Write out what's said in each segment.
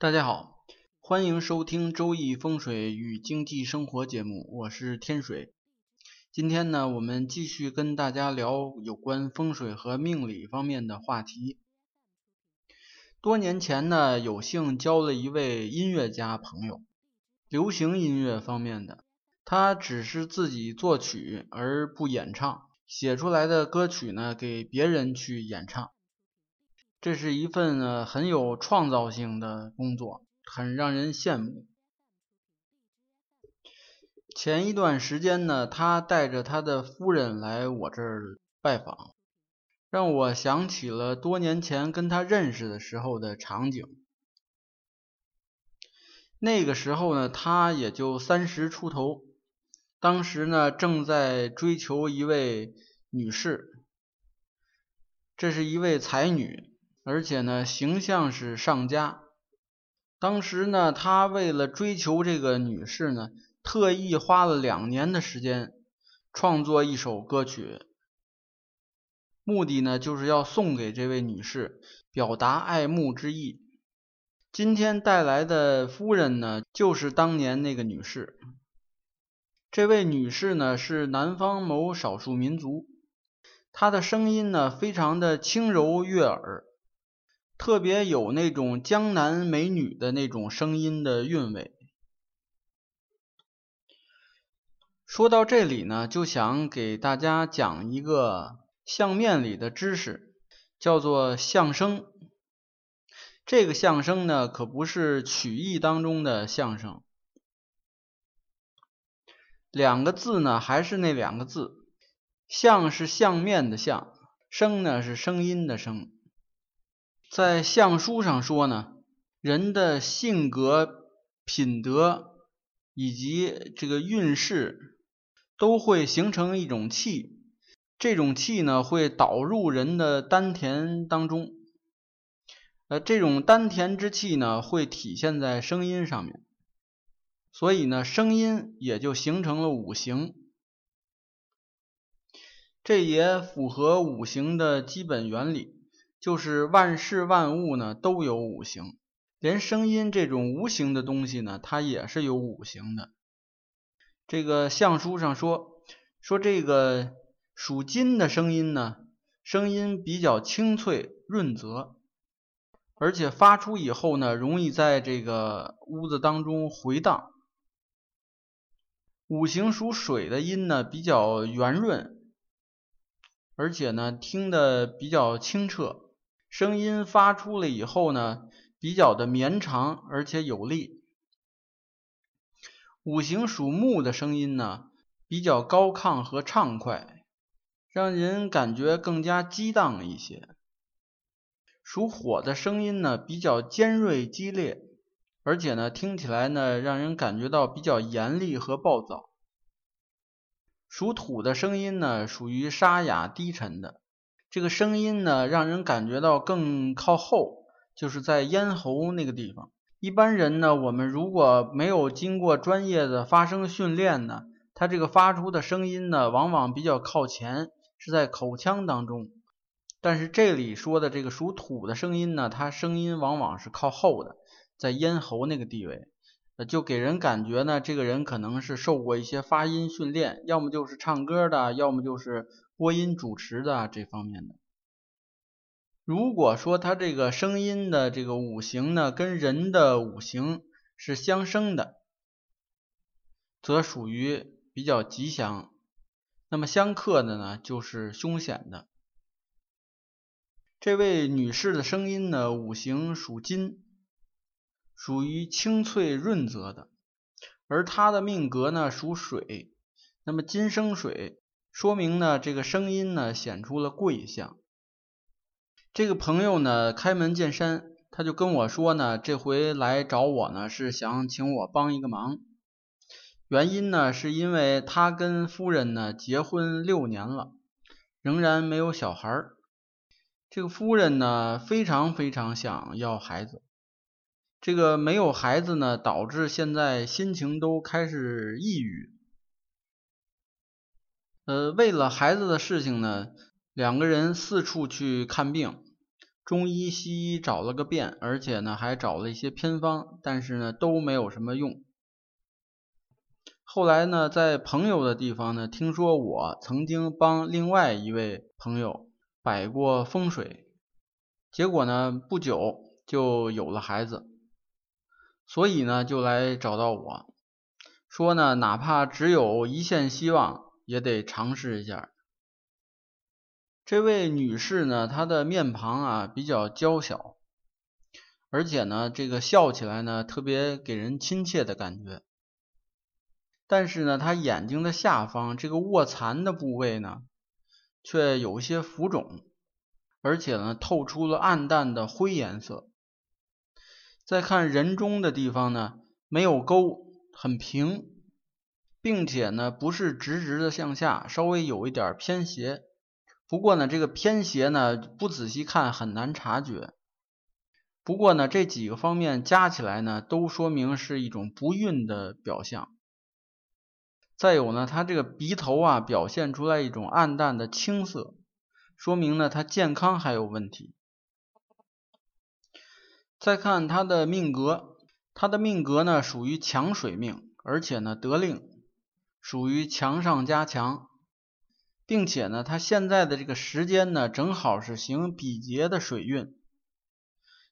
大家好，欢迎收听《周易风水与经济生活》节目，我是天水。今天呢，我们继续跟大家聊有关风水和命理方面的话题。多年前呢，有幸交了一位音乐家朋友，流行音乐方面的，他只是自己作曲而不演唱，写出来的歌曲呢，给别人去演唱。这是一份呢很有创造性的工作，很让人羡慕。前一段时间呢，他带着他的夫人来我这儿拜访，让我想起了多年前跟他认识的时候的场景。那个时候呢，他也就三十出头，当时呢正在追求一位女士，这是一位才女。而且呢，形象是上佳。当时呢，他为了追求这个女士呢，特意花了两年的时间创作一首歌曲，目的呢，就是要送给这位女士，表达爱慕之意。今天带来的夫人呢，就是当年那个女士。这位女士呢，是南方某少数民族，她的声音呢，非常的轻柔悦耳。特别有那种江南美女的那种声音的韵味。说到这里呢，就想给大家讲一个相面里的知识，叫做相声。这个相声呢，可不是曲艺当中的相声。两个字呢，还是那两个字，相是相面的相，声呢是声音的声。在相书上说呢，人的性格、品德以及这个运势，都会形成一种气，这种气呢会导入人的丹田当中，呃，这种丹田之气呢会体现在声音上面，所以呢，声音也就形成了五行，这也符合五行的基本原理。就是万事万物呢都有五行，连声音这种无形的东西呢，它也是有五行的。这个相书上说，说这个属金的声音呢，声音比较清脆润泽，而且发出以后呢，容易在这个屋子当中回荡。五行属水的音呢，比较圆润，而且呢，听得比较清澈。声音发出了以后呢，比较的绵长而且有力。五行属木的声音呢，比较高亢和畅快，让人感觉更加激荡一些。属火的声音呢，比较尖锐激烈，而且呢，听起来呢，让人感觉到比较严厉和暴躁。属土的声音呢，属于沙哑低沉的。这个声音呢，让人感觉到更靠后，就是在咽喉那个地方。一般人呢，我们如果没有经过专业的发声训练呢，他这个发出的声音呢，往往比较靠前，是在口腔当中。但是这里说的这个属土的声音呢，它声音往往是靠后的，在咽喉那个地位，就给人感觉呢，这个人可能是受过一些发音训练，要么就是唱歌的，要么就是。播音主持的这方面的，如果说他这个声音的这个五行呢，跟人的五行是相生的，则属于比较吉祥；那么相克的呢，就是凶险的。这位女士的声音呢，五行属金，属于清脆润泽的，而他的命格呢属水，那么金生水。说明呢，这个声音呢显出了贵相。这个朋友呢开门见山，他就跟我说呢，这回来找我呢是想请我帮一个忙。原因呢是因为他跟夫人呢结婚六年了，仍然没有小孩儿。这个夫人呢非常非常想要孩子，这个没有孩子呢导致现在心情都开始抑郁。呃，为了孩子的事情呢，两个人四处去看病，中医西医找了个遍，而且呢还找了一些偏方，但是呢都没有什么用。后来呢，在朋友的地方呢，听说我曾经帮另外一位朋友摆过风水，结果呢不久就有了孩子，所以呢就来找到我。说呢，哪怕只有一线希望，也得尝试一下。这位女士呢，她的面庞啊比较娇小，而且呢，这个笑起来呢特别给人亲切的感觉。但是呢，她眼睛的下方这个卧蚕的部位呢，却有些浮肿，而且呢透出了暗淡的灰颜色。再看人中的地方呢，没有沟。很平，并且呢不是直直的向下，稍微有一点偏斜。不过呢这个偏斜呢不仔细看很难察觉。不过呢这几个方面加起来呢都说明是一种不孕的表象。再有呢他这个鼻头啊表现出来一种暗淡的青色，说明呢他健康还有问题。再看它的命格。他的命格呢属于强水命，而且呢得令属于强上加强，并且呢他现在的这个时间呢正好是行比劫的水运，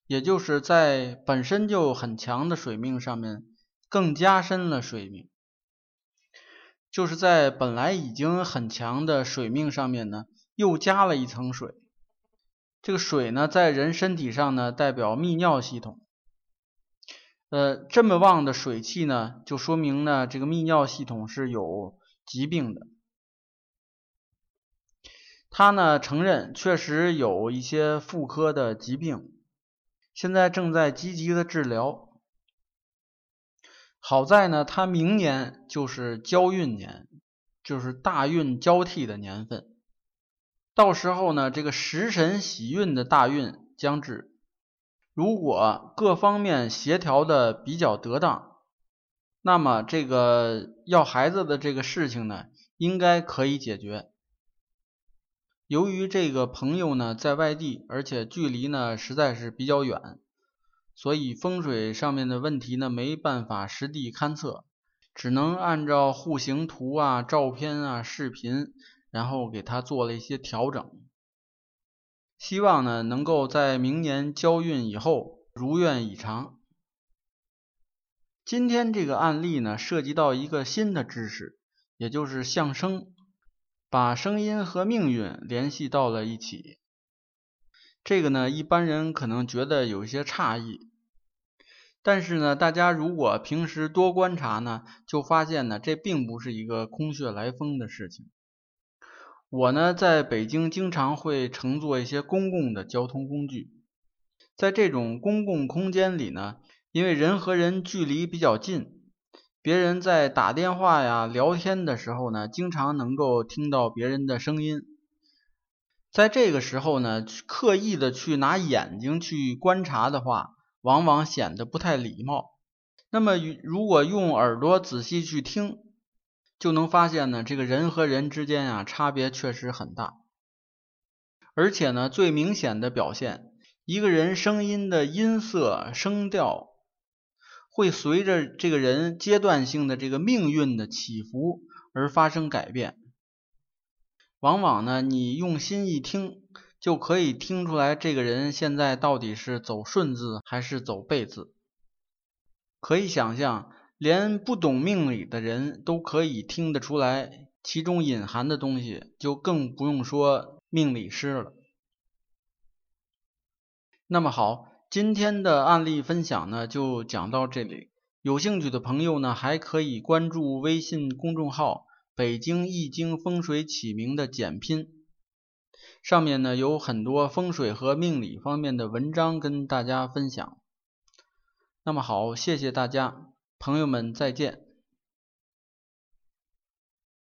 也就是在本身就很强的水命上面更加深了水命，就是在本来已经很强的水命上面呢又加了一层水。这个水呢在人身体上呢代表泌尿系统。呃，这么旺的水气呢，就说明呢，这个泌尿系统是有疾病的。他呢承认确实有一些妇科的疾病，现在正在积极的治疗。好在呢，他明年就是交运年，就是大运交替的年份，到时候呢，这个食神喜运的大运将至。如果各方面协调的比较得当，那么这个要孩子的这个事情呢，应该可以解决。由于这个朋友呢在外地，而且距离呢实在是比较远，所以风水上面的问题呢没办法实地勘测，只能按照户型图啊、照片啊、视频，然后给他做了一些调整。希望呢，能够在明年交运以后如愿以偿。今天这个案例呢，涉及到一个新的知识，也就是相声，把声音和命运联系到了一起。这个呢，一般人可能觉得有一些诧异，但是呢，大家如果平时多观察呢，就发现呢，这并不是一个空穴来风的事情。我呢，在北京经常会乘坐一些公共的交通工具，在这种公共空间里呢，因为人和人距离比较近，别人在打电话呀、聊天的时候呢，经常能够听到别人的声音。在这个时候呢，刻意的去拿眼睛去观察的话，往往显得不太礼貌。那么，如果用耳朵仔细去听，就能发现呢，这个人和人之间啊，差别确实很大。而且呢，最明显的表现，一个人声音的音色、声调，会随着这个人阶段性的这个命运的起伏而发生改变。往往呢，你用心一听，就可以听出来这个人现在到底是走顺字还是走背字。可以想象。连不懂命理的人都可以听得出来其中隐含的东西，就更不用说命理师了。那么好，今天的案例分享呢就讲到这里。有兴趣的朋友呢还可以关注微信公众号“北京易经风水起名”的简拼，上面呢有很多风水和命理方面的文章跟大家分享。那么好，谢谢大家。朋友们，再见。